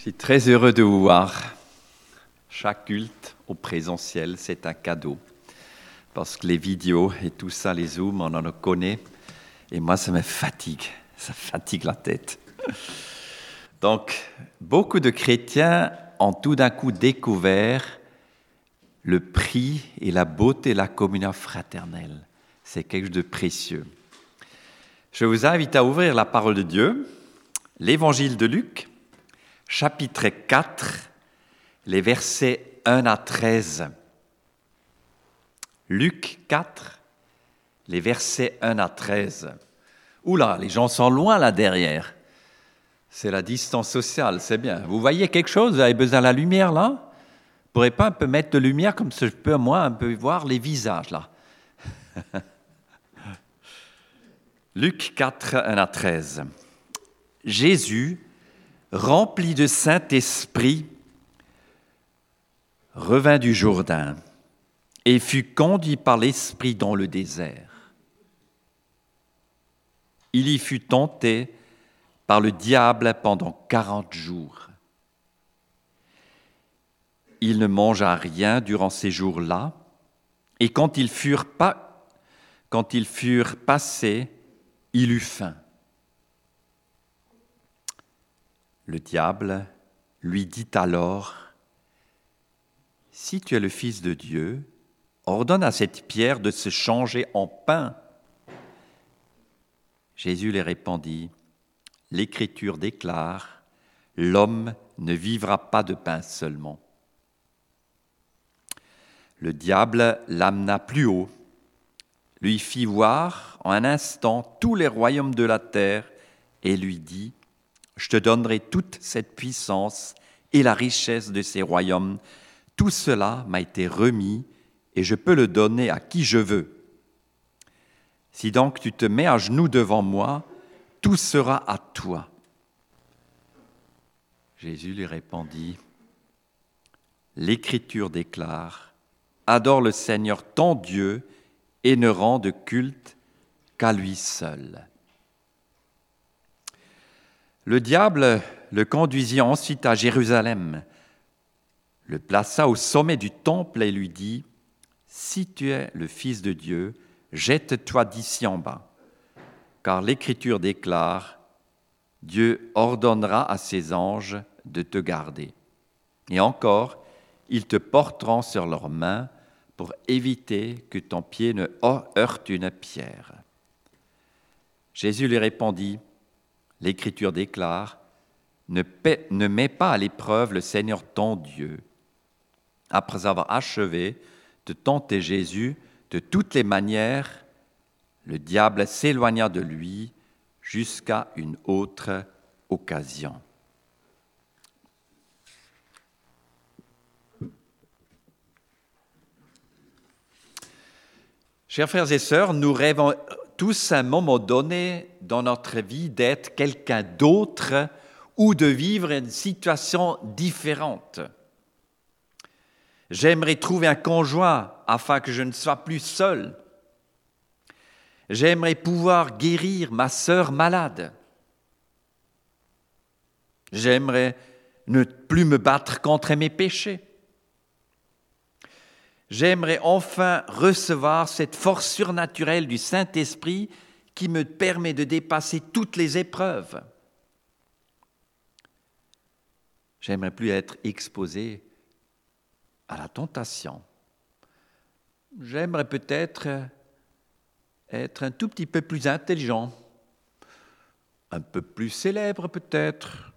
Je suis très heureux de vous voir. Chaque culte au présentiel, c'est un cadeau. Parce que les vidéos et tout ça, les zooms, on en connaît. Et moi, ça me fatigue. Ça fatigue la tête. Donc, beaucoup de chrétiens ont tout d'un coup découvert le prix et la beauté de la communion fraternelle. C'est quelque chose de précieux. Je vous invite à ouvrir la parole de Dieu, l'évangile de Luc, chapitre 4, les versets 1 à 13. Luc 4, les versets 1 à 13. Oula, les gens sont loin là derrière. C'est la distance sociale, c'est bien. Vous voyez quelque chose? Vous avez besoin de la lumière là? Vous pourrez pas un peu mettre de lumière comme ça je peux moi un peu voir les visages là? Luc 4, 1 à 13. Jésus rempli de Saint-Esprit, revint du Jourdain et fut conduit par l'Esprit dans le désert. Il y fut tenté par le diable pendant quarante jours. Il ne mangea rien durant ces jours-là, et quand ils furent, pas, quand ils furent passés, il eut faim. Le diable lui dit alors, Si tu es le Fils de Dieu, ordonne à cette pierre de se changer en pain. Jésus lui répondit, L'Écriture déclare, L'homme ne vivra pas de pain seulement. Le diable l'amena plus haut, lui fit voir en un instant tous les royaumes de la terre et lui dit, je te donnerai toute cette puissance et la richesse de ces royaumes. Tout cela m'a été remis et je peux le donner à qui je veux. Si donc tu te mets à genoux devant moi, tout sera à toi. Jésus lui répondit, L'Écriture déclare, Adore le Seigneur ton Dieu et ne rends de culte qu'à lui seul. Le diable le conduisit ensuite à Jérusalem, le plaça au sommet du temple et lui dit, Si tu es le Fils de Dieu, jette-toi d'ici en bas, car l'Écriture déclare, Dieu ordonnera à ses anges de te garder. Et encore, ils te porteront sur leurs mains pour éviter que ton pied ne heurte une pierre. Jésus lui répondit, l'Écriture déclare, ne, mets pas à l'épreuve le Seigneur ton Dieu. Après avoir achevé de tenter Jésus de toutes les manières, le diable s'éloigna de lui jusqu'à une autre occasion. Chers frères et sœurs, nous rêvons tous à un moment donné dans notre vie d'être quelqu'un d'autre ou de vivre une situation différente. J'aimerais trouver un conjoint afin que je ne sois plus seul. J'aimerais pouvoir guérir ma sœur malade. J'aimerais ne plus me battre contre mes péchés. J'aimerais enfin recevoir cette force surnaturelle du Saint-Esprit qui me permet de dépasser toutes les épreuves. J'aimerais plus être exposé à la tentation. J'aimerais peut-être être un tout petit peu plus intelligent, un peu plus célèbre peut-être,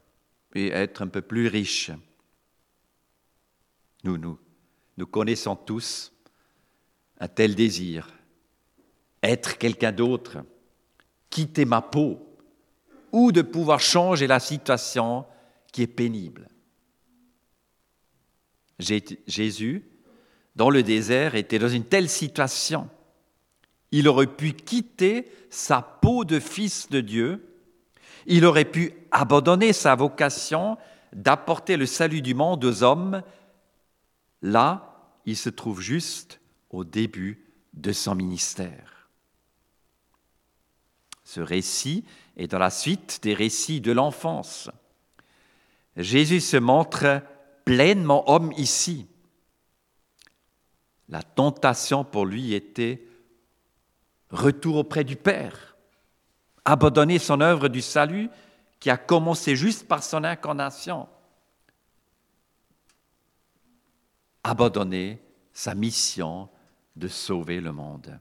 et être un peu plus riche. Nous, nous nous connaissons tous un tel désir, être quelqu'un d'autre, quitter ma peau, ou de pouvoir changer la situation qui est pénible. Jésus, dans le désert, était dans une telle situation. Il aurait pu quitter sa peau de fils de Dieu, il aurait pu abandonner sa vocation d'apporter le salut du monde aux hommes Là, il se trouve juste au début de son ministère. Ce récit est dans la suite des récits de l'enfance. Jésus se montre pleinement homme ici. La tentation pour lui était retour auprès du Père, abandonner son œuvre du salut qui a commencé juste par son incarnation, abandonner sa mission de sauver le monde.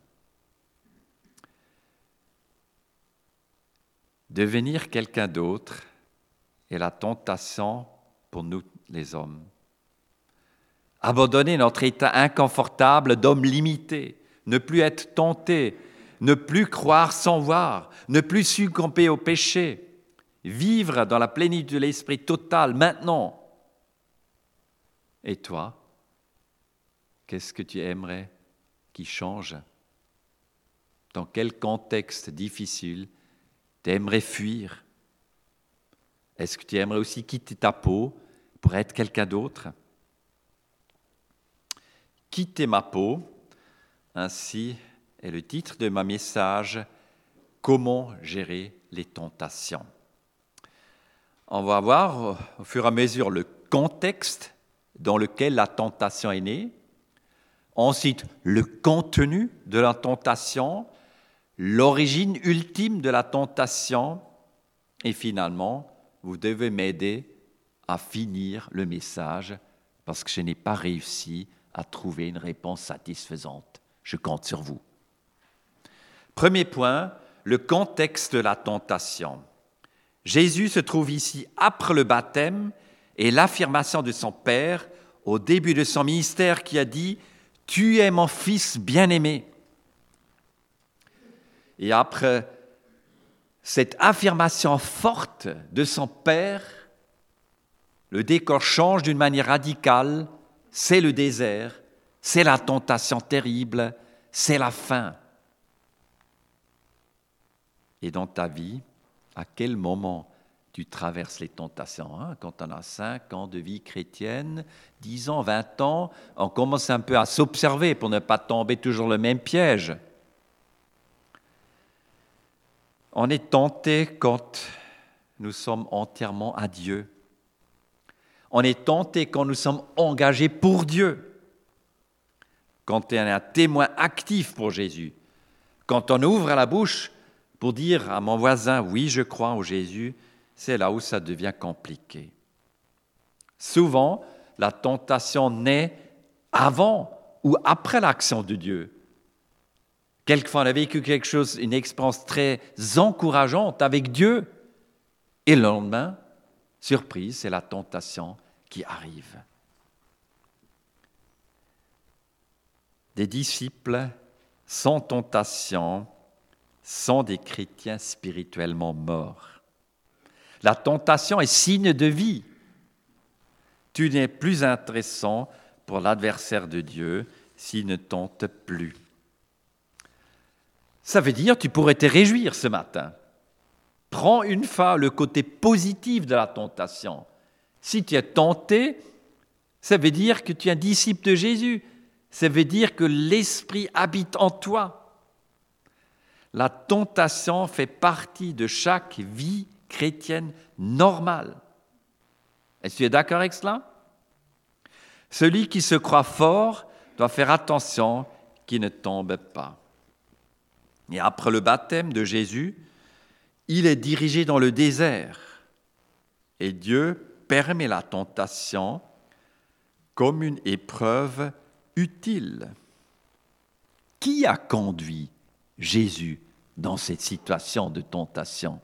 Devenir quelqu'un d'autre est la tentation pour nous les hommes. Abandonner notre état inconfortable d'homme limité, ne plus être tenté, ne plus croire sans voir, ne plus succomber au péché, vivre dans la plénitude de l'esprit total maintenant. Et toi, qu'est-ce que tu aimerais qui change? Dans quel contexte difficile tu aimerais fuir. Est-ce que tu aimerais aussi quitter ta peau pour être quelqu'un d'autre? Quitter ma peau, ainsi est le titre de ma message, Comment gérer les tentations. On va voir au fur et à mesure le contexte dans lequel la tentation est née, ensuite le contenu de la tentation, l'origine ultime de la tentation, et finalement, vous devez m'aider à finir le message parce que je n'ai pas réussi à trouver une réponse satisfaisante. Je compte sur vous. Premier point, le contexte de la tentation. Jésus se trouve ici après le baptême et l'affirmation de son Père au début de son ministère qui a dit, Tu es mon Fils bien-aimé. Et après cette affirmation forte de son Père, le décor change d'une manière radicale, c'est le désert, c'est la tentation terrible, c'est la faim et dans ta vie, à quel moment tu traverses les tentations. Hein? Quand on a 5 ans de vie chrétienne, 10 ans, 20 ans, on commence un peu à s'observer pour ne pas tomber toujours le même piège. On est tenté quand nous sommes entièrement à Dieu. On est tenté quand nous sommes engagés pour Dieu. Quand on est un témoin actif pour Jésus. Quand on ouvre la bouche pour dire à mon voisin, oui, je crois en Jésus, c'est là où ça devient compliqué. Souvent, la tentation naît avant ou après l'action de Dieu. Quelquefois, on a vécu quelque chose, une expérience très encourageante avec Dieu, et le lendemain, surprise, c'est la tentation qui arrive. Des disciples sans tentation sont des chrétiens spirituellement morts. La tentation est signe de vie. Tu n'es plus intéressant pour l'adversaire de Dieu s'il ne tente plus. Ça veut dire tu pourrais te réjouir ce matin. Prends une fois le côté positif de la tentation. Si tu es tenté, ça veut dire que tu es un disciple de Jésus. Ça veut dire que l'Esprit habite en toi. La tentation fait partie de chaque vie chrétienne normale. Est-ce que tu es d'accord avec cela? Celui qui se croit fort doit faire attention qu'il ne tombe pas. Et après le baptême de Jésus, il est dirigé dans le désert. Et Dieu permet la tentation comme une épreuve utile. Qui a conduit Jésus dans cette situation de tentation?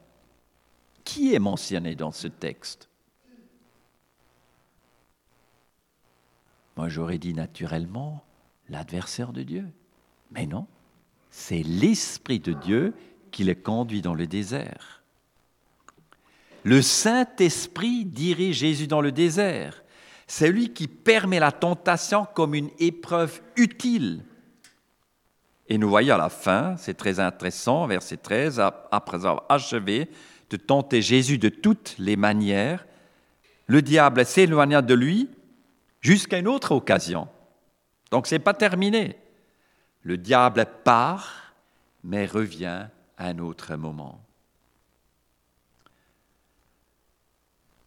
Qui est mentionné dans ce texte? Moi j'aurais dit naturellement l'adversaire de Dieu. Mais non, c'est l'Esprit de Dieu qui le conduit dans le désert. Le Saint-Esprit dirige Jésus dans le désert. C'est lui qui permet la tentation comme une épreuve utile et nous voyons à la fin, c'est très intéressant, verset 13, après avoir achevé de tenter Jésus de toutes les manières, le diable s'éloigna de lui jusqu'à une autre occasion. Donc ce n'est pas terminé. Le diable part, mais revient à un autre moment.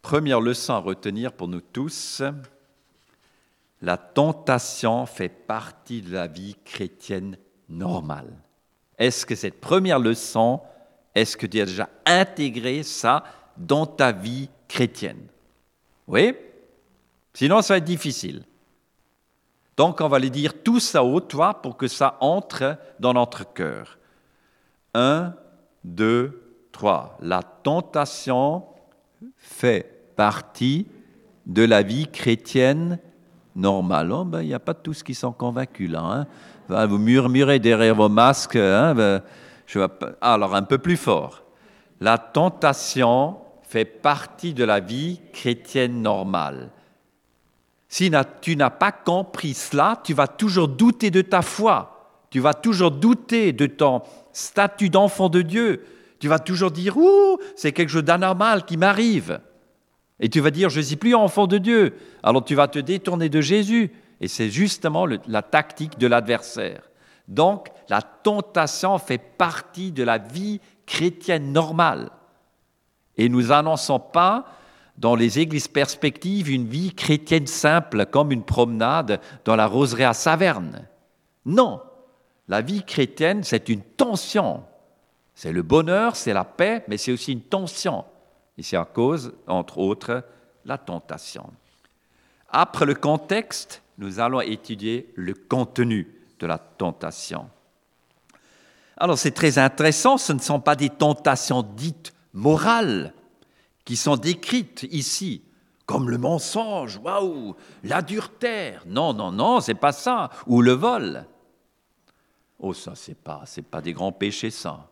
Première leçon à retenir pour nous tous, la tentation fait partie de la vie chrétienne normale. Est-ce que cette première leçon, est-ce que tu as déjà intégré ça dans ta vie chrétienne? Oui? Sinon, ça va être difficile. Donc, on va les dire tous à haute voix pour que ça entre dans notre cœur. Un, deux, trois. La tentation fait partie de la vie chrétienne normale. Oh, ben, il n'y a pas tous qui sont convaincus là. Hein. Vous murmurez derrière vos masques. Hein, ben, je Alors, un peu plus fort. La tentation fait partie de la vie chrétienne normale. Si tu n'as pas compris cela, tu vas toujours douter de ta foi. Tu vas toujours douter de ton statut d'enfant de Dieu. Tu vas toujours dire, ouh, c'est quelque chose d'anormal qui m'arrive. Et tu vas dire, je ne suis plus enfant de Dieu. Alors tu vas te détourner de Jésus. Et c'est justement la tactique de l'adversaire. Donc, la tentation fait partie de la vie chrétienne normale. Et nous n'annonçons pas dans les églises perspectives une vie chrétienne simple comme une promenade dans la roseraie à Saverne. Non, la vie chrétienne, c'est une tension. C'est le bonheur, c'est la paix, mais c'est aussi une tension. Et c'est à cause, entre autres, la tentation. Après le contexte, nous allons étudier le contenu de la tentation. Alors c'est très intéressant, ce ne sont pas des tentations dites morales, qui sont décrites ici comme le mensonge, waouh, l'adultère. Non, non, non, c'est pas ça. Ou le vol. Oh, ça, c'est pas, c'est pas des grands péchés, ça.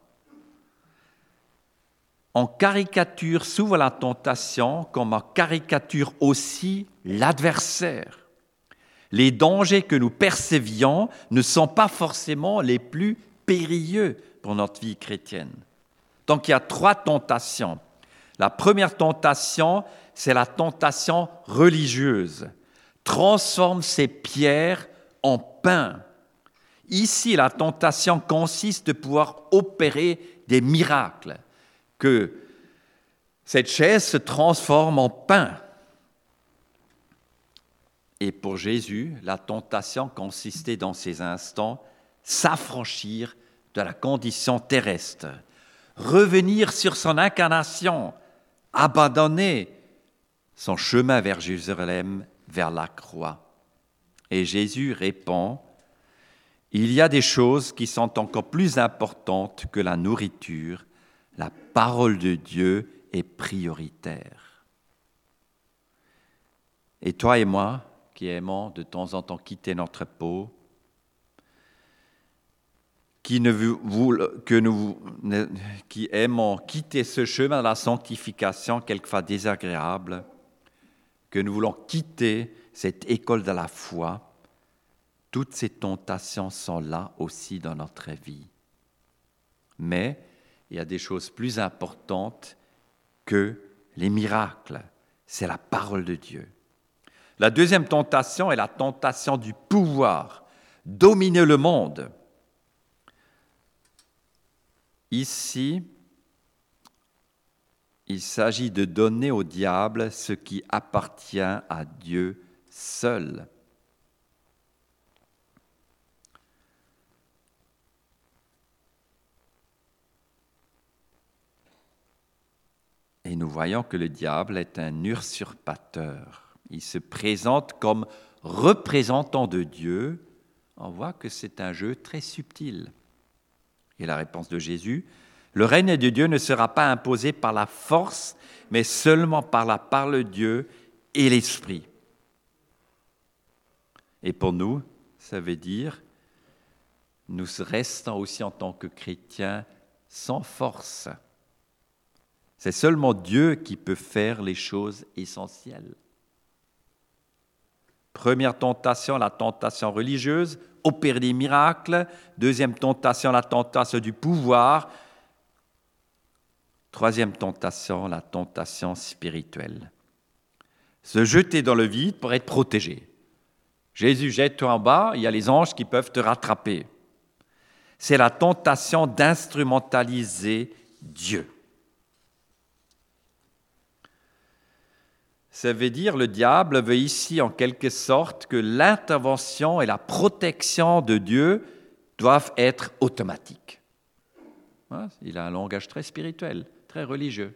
On caricature souvent la tentation comme on caricature aussi l'adversaire. Les dangers que nous percevions ne sont pas forcément les plus périlleux pour notre vie chrétienne. Donc il y a trois tentations. La première tentation, c'est la tentation religieuse. Transforme ces pierres en pain. Ici, la tentation consiste de pouvoir opérer des miracles, que cette chaise se transforme en pain. Et pour Jésus, la tentation consistait dans ces instants s'affranchir de la condition terrestre, revenir sur son incarnation, abandonner son chemin vers Jérusalem, vers la croix. Et Jésus répond, il y a des choses qui sont encore plus importantes que la nourriture. La parole de Dieu est prioritaire. Et toi et moi, qui aimons de temps en temps quitter notre peau, qui, que nous, qui aimons quitter ce chemin de la sanctification, quelquefois désagréable, que nous voulons quitter cette école de la foi, toutes ces tentations sont là aussi dans notre vie. Mais il y a des choses plus importantes que les miracles. C'est la parole de Dieu. La deuxième tentation est la tentation du pouvoir, dominer le monde. Ici, il s'agit de donner au diable ce qui appartient à Dieu seul. Et nous voyons que le diable est un usurpateur. Il se présente comme représentant de Dieu. On voit que c'est un jeu très subtil. Et la réponse de Jésus, le règne de Dieu ne sera pas imposé par la force, mais seulement par la parole Dieu et l'Esprit. Et pour nous, ça veut dire, nous restons aussi en tant que chrétiens sans force. C'est seulement Dieu qui peut faire les choses essentielles. Première tentation, la tentation religieuse, opérer des miracles. Deuxième tentation, la tentation du pouvoir. Troisième tentation, la tentation spirituelle. Se jeter dans le vide pour être protégé. Jésus, jette-toi en bas, il y a les anges qui peuvent te rattraper. C'est la tentation d'instrumentaliser Dieu. Ça veut dire le diable veut ici en quelque sorte que l'intervention et la protection de Dieu doivent être automatiques. Il a un langage très spirituel, très religieux.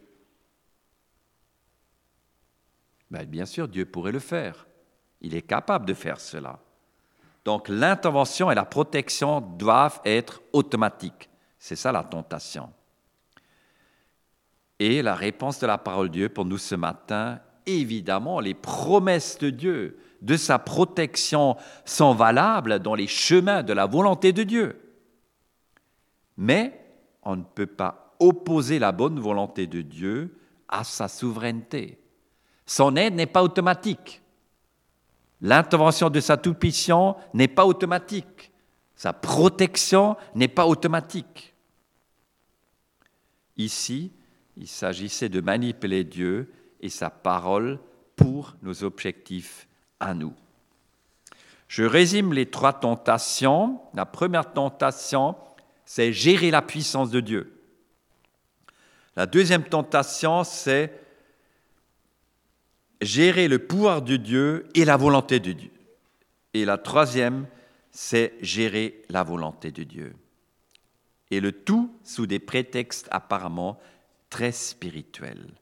Ben, bien sûr, Dieu pourrait le faire. Il est capable de faire cela. Donc l'intervention et la protection doivent être automatiques. C'est ça la tentation. Et la réponse de la parole de Dieu pour nous ce matin, évidemment, les promesses de Dieu, de sa protection sont valables dans les chemins de la volonté de Dieu. Mais on ne peut pas opposer la bonne volonté de Dieu à sa souveraineté. Son aide n'est pas automatique. L'intervention de sa tout-puissance n'est pas automatique. Sa protection n'est pas automatique. Ici, il s'agissait de manipuler Dieu et sa parole pour nos objectifs à nous. Je résume les trois tentations. La première tentation, c'est gérer la puissance de Dieu. La deuxième tentation, c'est gérer le pouvoir de Dieu et la volonté de Dieu. Et la troisième, c'est gérer la volonté de Dieu. Et le tout sous des prétextes apparemment très spirituels.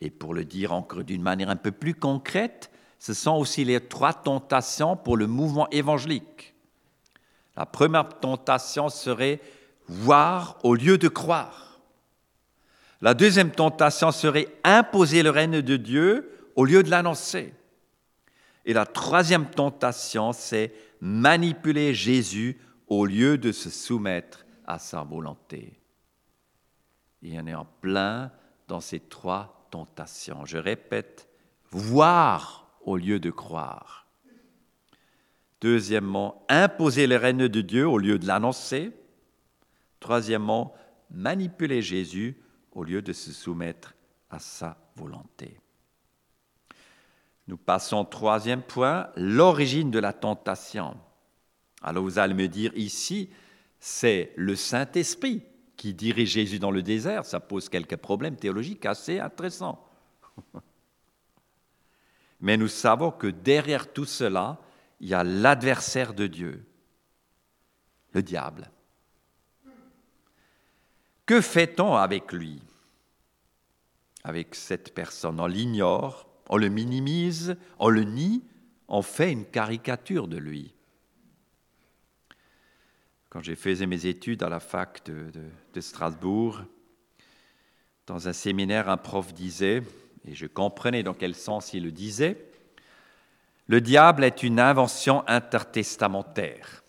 Et pour le dire encore d'une manière un peu plus concrète, ce sont aussi les trois tentations pour le mouvement évangélique. La première tentation serait voir au lieu de croire. La deuxième tentation serait imposer le règne de Dieu au lieu de l'annoncer. Et la troisième tentation, c'est manipuler Jésus au lieu de se soumettre à sa volonté. Il y en est en plein dans ces trois Je répète, voir au lieu de croire. Deuxièmement, imposer le règne de Dieu au lieu de l'annoncer. Troisièmement, manipuler Jésus au lieu de se soumettre à sa volonté. Nous passons au troisième point, l'origine de la tentation. Alors vous allez me dire ici, c'est le Saint-Esprit qui dirige Jésus dans le désert. Ça pose quelques problèmes théologiques assez intéressants. Mais nous savons que derrière tout cela, il y a l'adversaire de Dieu, le diable. Que fait-on avec lui Avec cette personne? On l'ignore, on le minimise, on le nie, on fait une caricature de lui. Quand j'ai fait mes études à la fac de, Strasbourg, dans un séminaire, un prof disait, et je comprenais dans quel sens il le disait, le diable est une invention intertestamentaire.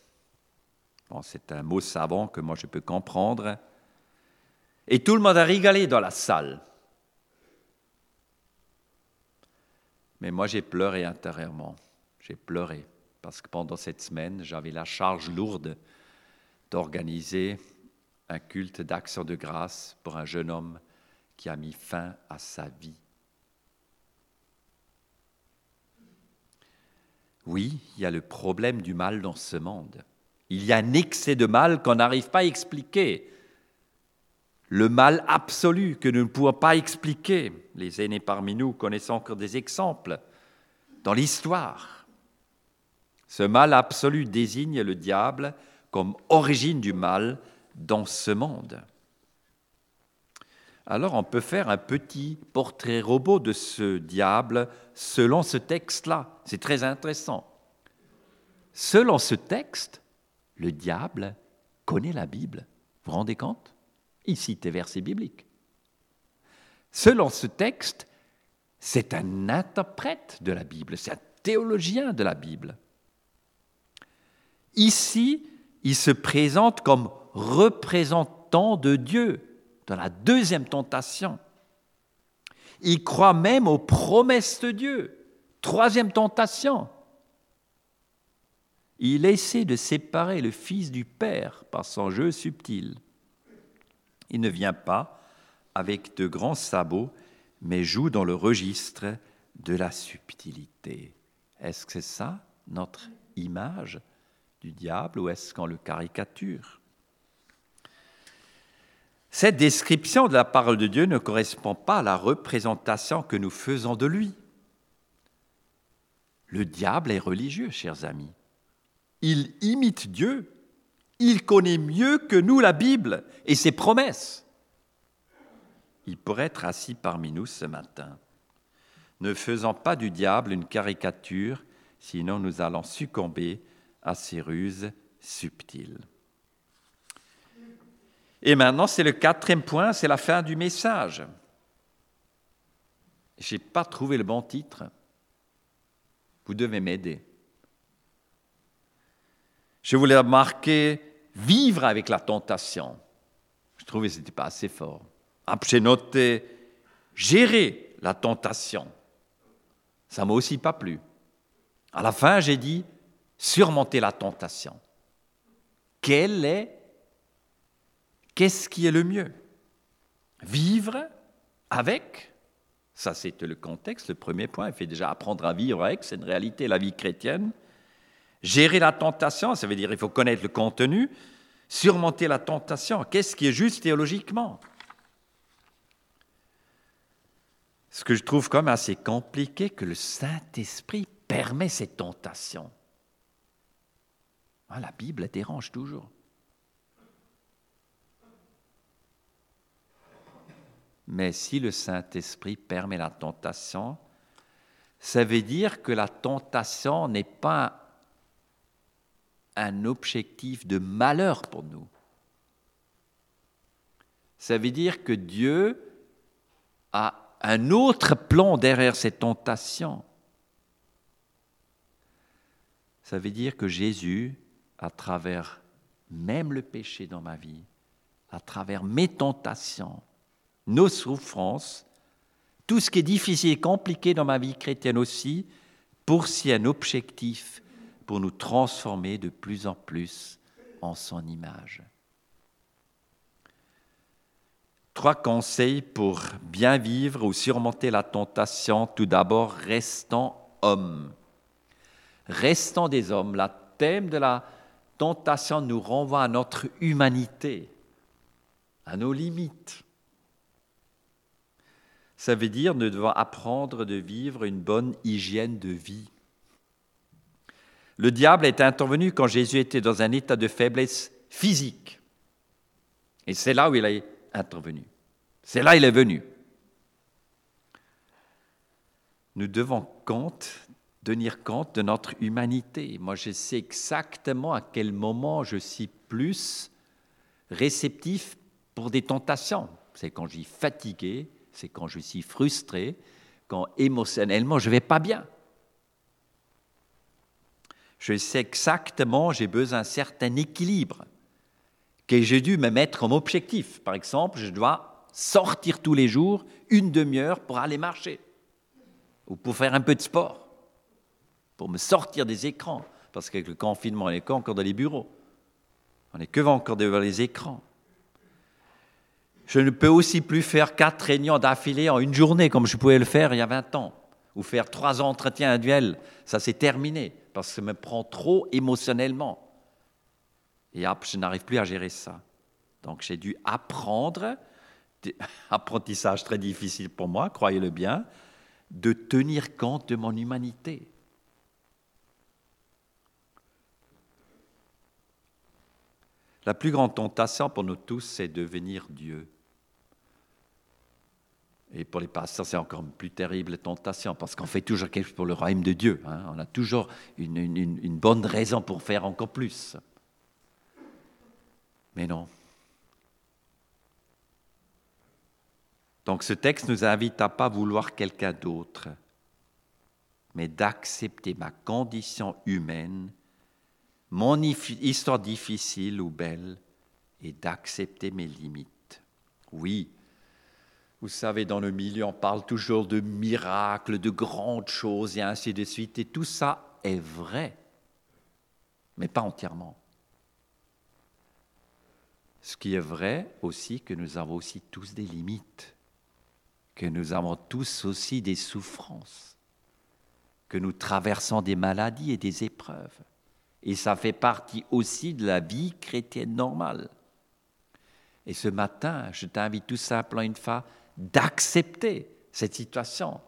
c'est un mot savant que moi je peux comprendre. Et tout le monde a rigolé dans la salle. Mais moi, j'ai pleuré intérieurement. J'ai pleuré parce que pendant cette semaine, j'avais la charge lourde d'organiser un culte d'action de grâce pour un jeune homme qui a mis fin à sa vie. Oui, il y a le problème du mal dans ce monde. Il y a un excès de mal qu'on n'arrive pas à expliquer le mal absolu que nous ne pouvons pas expliquer. Les aînés parmi nous connaissent encore des exemples dans l'histoire. Ce mal absolu désigne le diable comme origine du mal dans ce monde. Alors on peut faire un petit portrait robot de ce diable selon ce texte-là. C'est très intéressant. Selon ce texte, le diable connaît la Bible. Vous vous rendez compte? Il cite des versets bibliques. Selon ce texte, c'est un interprète de la Bible, c'est un théologien de la Bible. Ici, il se présente comme représentant de Dieu dans la deuxième tentation. Il croit même aux promesses de Dieu. Troisième tentation. Il essaie de séparer le Fils du Père par son jeu subtil. Il ne vient pas avec de grands sabots, mais joue dans le registre de la subtilité. Est-ce que c'est ça notre image? Du diable ou est-ce qu'on le caricature? Cette description de la parole de Dieu ne correspond pas à la représentation que nous faisons de lui. Le diable est religieux, chers amis. Il imite Dieu. Il connaît mieux que nous la Bible et ses promesses. Il pourrait être assis parmi nous ce matin. Ne faisant pas du diable une caricature, sinon nous allons succomber à ses ruses subtiles. Et maintenant, c'est le quatrième point, c'est la fin du message. Je n'ai pas trouvé le bon titre. Vous devez m'aider. Je voulais marquer vivre avec la tentation. Je trouvais que ce n'était pas assez fort. J'ai noté gérer la tentation. Ça m'a aussi pas plu. À la fin, j'ai dit surmonter la tentation. Quel est Qu'est-ce qui est le mieux? Vivre avec? Ça, c'est le contexte, le premier point. Il fait déjà apprendre à vivre avec, c'est une réalité, la vie chrétienne. Gérer la tentation, ça veut dire il faut connaître le contenu. Surmonter la tentation, qu'est-ce qui est juste théologiquement? Ce que je trouve comme assez compliqué, que le Saint-Esprit permet ces tentations. Ah, la Bible dérange toujours. Mais si le Saint-Esprit permet la tentation, ça veut dire que la tentation n'est pas un objectif de malheur pour nous. Ça veut dire que Dieu a un autre plan derrière ces tentations. Ça veut dire que Jésus, à travers même le péché dans ma vie, à travers mes tentations, nos souffrances, tout ce qui est difficile et compliqué dans ma vie chrétienne aussi, poursuit un objectif pour nous transformer de plus en plus en son image. Trois conseils pour bien vivre ou surmonter la tentation. Tout d'abord, restons hommes. Restons des hommes. Le thème de la tentation nous renvoie à notre humanité, à nos limites. Ça veut dire nous devons apprendre de vivre une bonne hygiène de vie. Le diable est intervenu quand Jésus était dans un état de faiblesse physique. Et c'est là où il est intervenu. C'est là où il est venu. Nous devons compte, tenir compte de notre humanité. Moi, je sais exactement à quel moment je suis plus réceptif pour des tentations. C'est quand je suis fatigué, c'est quand je suis frustré, quand émotionnellement je ne vais pas bien. Je sais exactement, j'ai besoin d'un certain équilibre que j'ai dû me mettre comme objectif. Par exemple, je dois sortir tous les jours une demi-heure pour aller marcher ou pour faire un peu de sport, pour me sortir des écrans, parce qu'avec le confinement, on n'est encore dans les bureaux. On n'est que encore devant les écrans. Je ne peux aussi plus faire quatre réunions d'affilée en une journée comme je pouvais le faire il y a 20 ans, ou faire trois entretiens annuels. Ça, c'est terminé, parce que ça me prend trop émotionnellement. Et je n'arrive plus à gérer ça. Donc j'ai dû apprendre, apprentissage très difficile pour moi, croyez-le bien, de tenir compte de mon humanité. La plus grande tentation pour nous tous, c'est devenir Dieu. Et pour les pasteurs, c'est encore une plus terrible tentation, parce qu'on fait toujours quelque chose pour le royaume de Dieu. Hein. On a toujours une, une bonne raison pour faire encore plus. Mais non. Donc ce texte nous invite à pas vouloir quelqu'un d'autre, mais d'accepter ma condition humaine, mon histoire difficile ou belle, et d'accepter mes limites. Oui, vous savez, dans le milieu, on parle toujours de miracles, de grandes choses et ainsi de suite. Et tout ça est vrai, mais pas entièrement. Ce qui est vrai aussi, que nous avons aussi tous des limites, que nous avons tous aussi des souffrances, que nous traversons des maladies et des épreuves. Et ça fait partie aussi de la vie chrétienne normale. Et ce matin, je t'invite tout simplement une fois d'accepter cette situation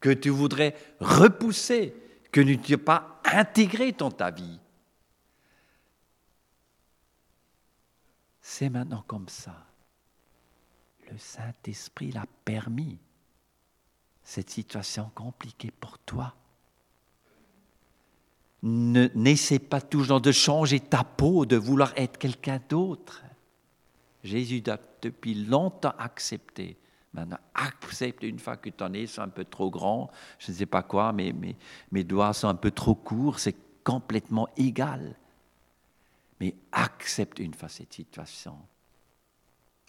que tu voudrais repousser, que tu n'as pas intégré dans ta vie. C'est maintenant comme ça. Le Saint-Esprit l'a permis, cette situation compliquée pour toi. N'essaie pas toujours de changer ta peau, de vouloir être quelqu'un d'autre. Jésus a depuis longtemps accepté. Maintenant, accepte une fois que ton nez sont un peu trop grand, je ne sais pas quoi, mais mes doigts sont un peu trop courts, c'est complètement égal. Mais accepte une fois cette situation.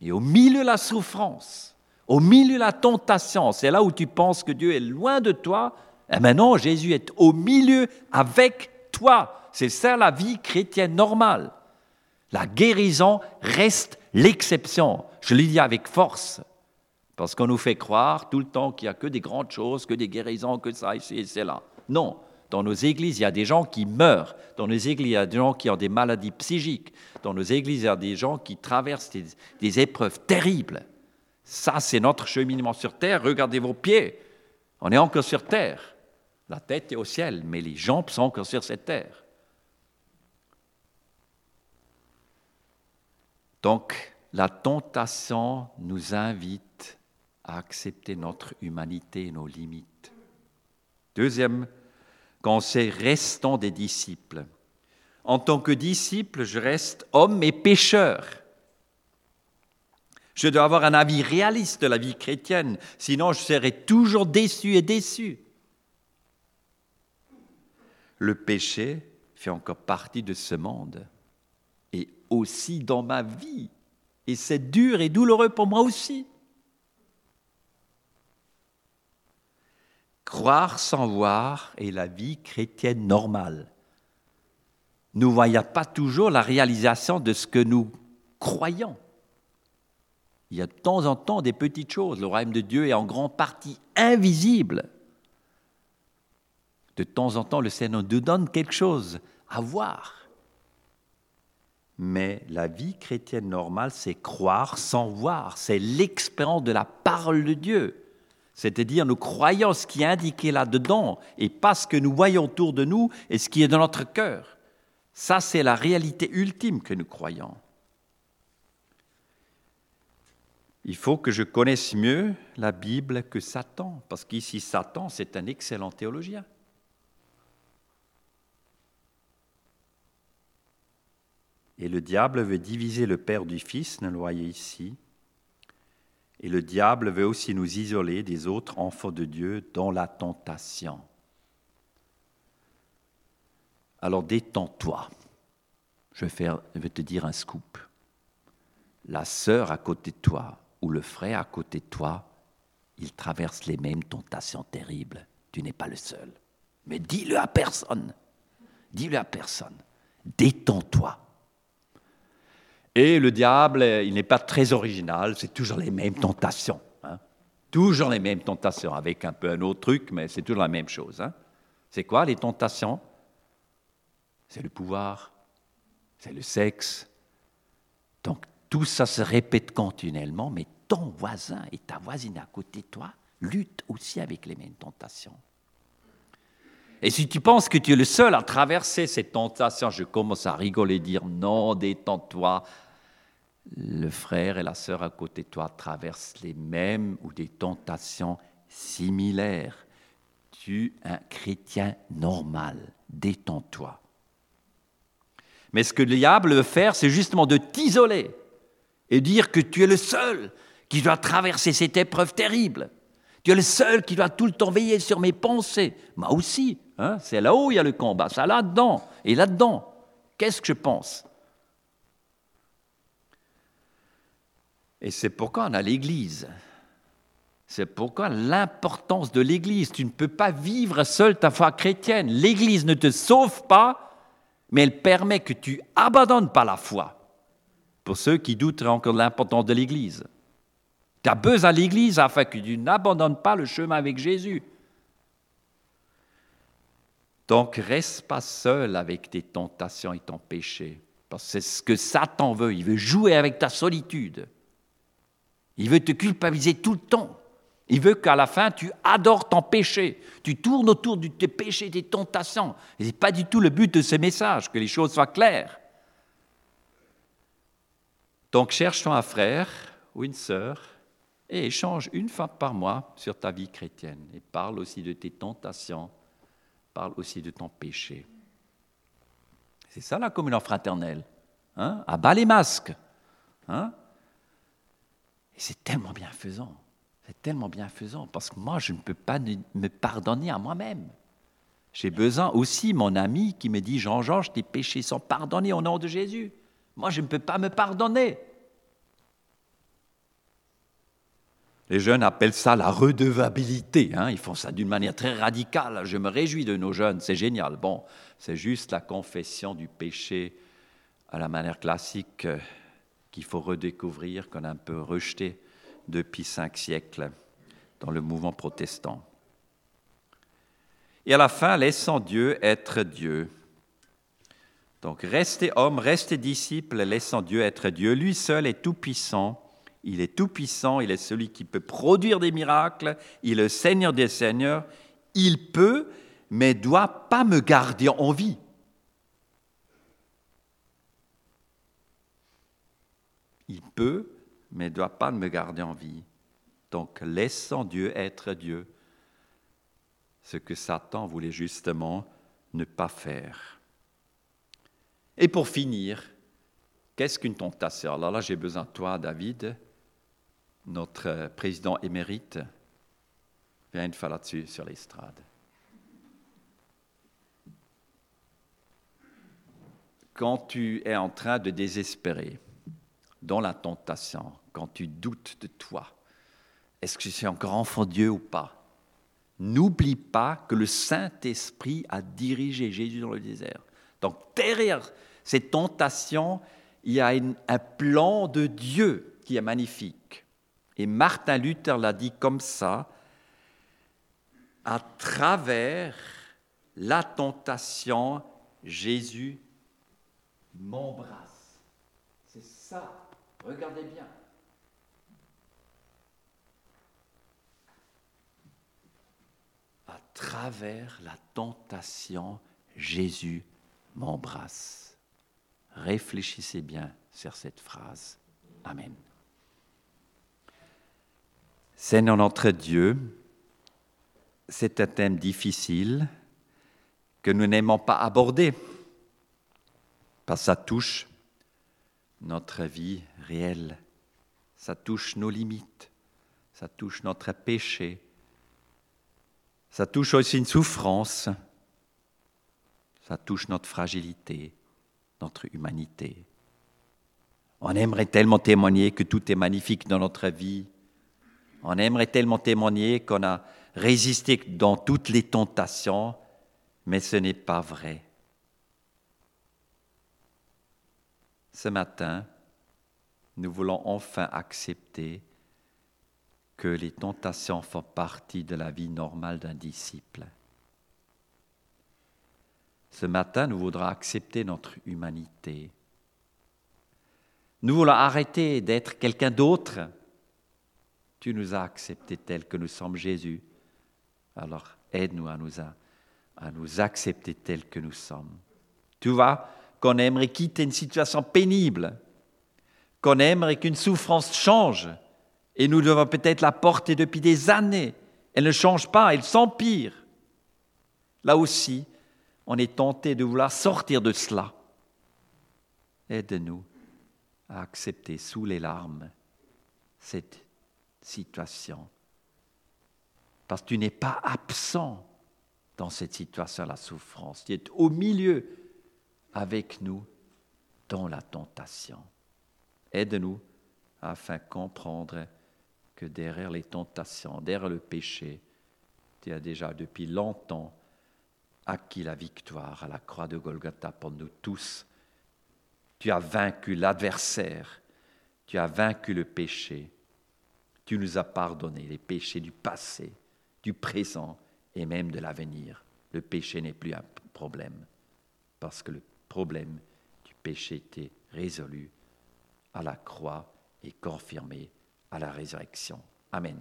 Et au milieu de la souffrance, au milieu de la tentation, c'est là où tu penses que Dieu est loin de toi, et maintenant Jésus est au milieu avec toi. C'est ça la vie chrétienne normale. La guérison reste l'exception. Je le dis avec force. Parce qu'on nous fait croire tout le temps qu'il n'y a que des grandes choses, que des guérisons, que ça, ici et c'est là. Non. Dans nos églises, il y a des gens qui meurent. Dans nos églises, il y a des gens qui ont des maladies psychiques. Dans nos églises, il y a des gens qui traversent des, des épreuves terribles. Ça, c'est notre cheminement sur terre. Regardez vos pieds. On est encore sur terre. La tête est au ciel, mais les jambes sont encore sur cette terre. Donc, la tentation nous invite à accepter notre humanité et nos limites. Deuxième conseil, restons des disciples. En tant que disciple, je reste homme et pécheur. Je dois avoir un avis réaliste de la vie chrétienne, sinon je serai toujours déçu et déçu. Le péché fait encore partie de ce monde et aussi dans ma vie. Et c'est dur et douloureux pour moi aussi. Croire sans voir est la vie chrétienne normale. Nous ne voyons pas toujours la réalisation de ce que nous croyons. Il y a de temps en temps des petites choses. Le royaume de Dieu est en grande partie invisible. De temps en temps, le Seigneur nous donne quelque chose à voir. Mais la vie chrétienne normale, c'est croire sans voir. C'est l'expérience de la parole de Dieu. C'est-à-dire, nous croyons ce qui est indiqué là-dedans et pas ce que nous voyons autour de nous et ce qui est dans notre cœur. Ça, c'est la réalité ultime que nous croyons. Il faut que je connaisse mieux la Bible que Satan, parce qu'ici, Satan, c'est un excellent théologien. Et le diable veut diviser le Père du Fils, nous le voyez ici. Et le diable veut aussi nous isoler des autres enfants de Dieu dans la tentation. Alors détends-toi. Je vais, te dire un scoop. La sœur à côté de toi ou le frère à côté de toi, ils traversent les mêmes tentations terribles. Tu n'es pas le seul. Mais dis-le à personne. Dis-le à personne. Détends-toi. Et le diable, il n'est pas très original, c'est toujours les mêmes tentations. Hein. Toujours les mêmes tentations, avec un peu un autre truc, mais c'est toujours la même chose. Hein. C'est quoi les tentations? C'est le pouvoir, c'est le sexe. Donc tout ça se répète continuellement, mais ton voisin et ta voisine à côté de toi luttent aussi avec les mêmes tentations. Et si tu penses que tu es le seul à traverser ces tentations, je commence à rigoler, dire non, détends-toi, le frère et la sœur à côté de toi traversent les mêmes ou des tentations similaires. Tu un chrétien normal, détends-toi. Mais ce que le diable veut faire, c'est justement de t'isoler et dire que tu es le seul qui doit traverser cette épreuve terrible. Tu es le seul qui doit tout le temps veiller sur mes pensées. Moi aussi, hein, c'est là-haut il y a le combat, ça là-dedans et là-dedans. Qu'est-ce que je pense? Et c'est pourquoi on a l'Église. C'est pourquoi l'importance de l'Église. Tu ne peux pas vivre seul ta foi chrétienne. L'Église ne te sauve pas, mais elle permet que tu abandonnes pas la foi. Pour ceux qui douteraient encore de l'importance de l'Église. Tu as besoin de l'Église afin que tu n'abandonnes pas le chemin avec Jésus. Donc reste pas seul avec tes tentations et ton péché. Parce que c'est ce que Satan veut. Il veut jouer avec ta solitude. Il veut te culpabiliser tout le temps. Il veut qu'à la fin, tu adores ton péché. Tu tournes autour de tes péchés, des tentations. Ce n'est pas du tout le but de ce message, que les choses soient claires. Donc cherche-toi un frère ou une sœur et échange une fois par mois sur ta vie chrétienne. Et parle aussi de tes tentations, parle aussi de ton péché. C'est ça la communion fraternelle. Hein? À bas les masques. Hein? Et c'est tellement bienfaisant. C'est tellement bienfaisant parce que moi, je ne peux pas me pardonner à moi-même. J'ai besoin aussi, mon ami, qui me dit Jean-Georges, tes péchés sont pardonnés au nom de Jésus. Moi, je ne peux pas me pardonner. Les jeunes appellent ça la redevabilité. Hein. Ils font ça d'une manière très radicale. Je me réjouis de nos jeunes, c'est génial. Bon, c'est juste la confession du péché à la manière classique euh, qu'il faut redécouvrir, qu'on a un peu rejeté depuis cinq siècles dans le mouvement protestant. Et à la fin, laissant Dieu être Dieu. Donc restez homme, restez disciple, laissant Dieu être Dieu. Lui seul est tout-puissant. Il est tout-puissant, il est celui qui peut produire des miracles, il est le Seigneur des Seigneurs. Il peut, mais doit pas me garder en vie. Il peut, mais ne doit pas me garder en vie. Donc laissons Dieu être Dieu, ce que Satan voulait justement ne pas faire. Et pour finir, qu'est-ce qu'une tentation? Alors là, j'ai besoin de toi, David, notre président émérite. Viens une fois là-dessus sur l'estrade. Quand tu es en train de désespérer, dans la tentation, quand tu doutes de toi, est-ce que je suis encore enfant Dieu ou pas? N'oublie pas que le Saint-Esprit a dirigé Jésus dans le désert. Donc derrière ces tentations, il y a un plan de Dieu qui est magnifique. Et Martin Luther l'a dit comme ça, à travers la tentation, Jésus m'embrasse. C'est ça Regardez bien. À travers la tentation, Jésus m'embrasse. Réfléchissez bien sur cette phrase. Amen. Seigneur notre Dieu, c'est un thème difficile que nous n'aimons pas aborder, que ça touche notre vie réelle. Ça touche nos limites, ça touche notre péché, ça touche aussi une souffrance, ça touche notre fragilité, notre humanité. On aimerait tellement témoigner que tout est magnifique dans notre vie. On aimerait tellement témoigner qu'on a résisté dans toutes les tentations, mais ce n'est pas vrai. Ce matin, nous voulons enfin accepter que les tentations font partie de la vie normale d'un disciple. Ce matin, nous voudrons accepter notre humanité. Nous voulons arrêter d'être quelqu'un d'autre. Tu nous as acceptés tels que nous sommes Jésus. Alors aide-nous à nous, à nous accepter tels que nous sommes. Tu vois, qu'on aimerait quitter une situation pénible, qu'on aimerait qu'une souffrance change, et nous devons peut-être la porter depuis des années. Elle ne change pas, elle s'empire. Là aussi, on est tenté de vouloir sortir de cela. Aide-nous à accepter sous les larmes cette situation. Parce que tu n'es pas absent dans cette situation, la souffrance. Tu es au milieu avec nous dans la tentation. Aide-nous afin de comprendre que derrière les tentations, derrière le péché, tu as déjà depuis longtemps acquis la victoire à la croix de Golgotha pour nous tous. Tu as vaincu l'adversaire, tu as vaincu le péché, tu nous as pardonné les péchés du passé, du présent et même de l'avenir. Le péché n'est plus un problème parce que le problème du péché était résolu à la croix et confirmé à la résurrection. Amen.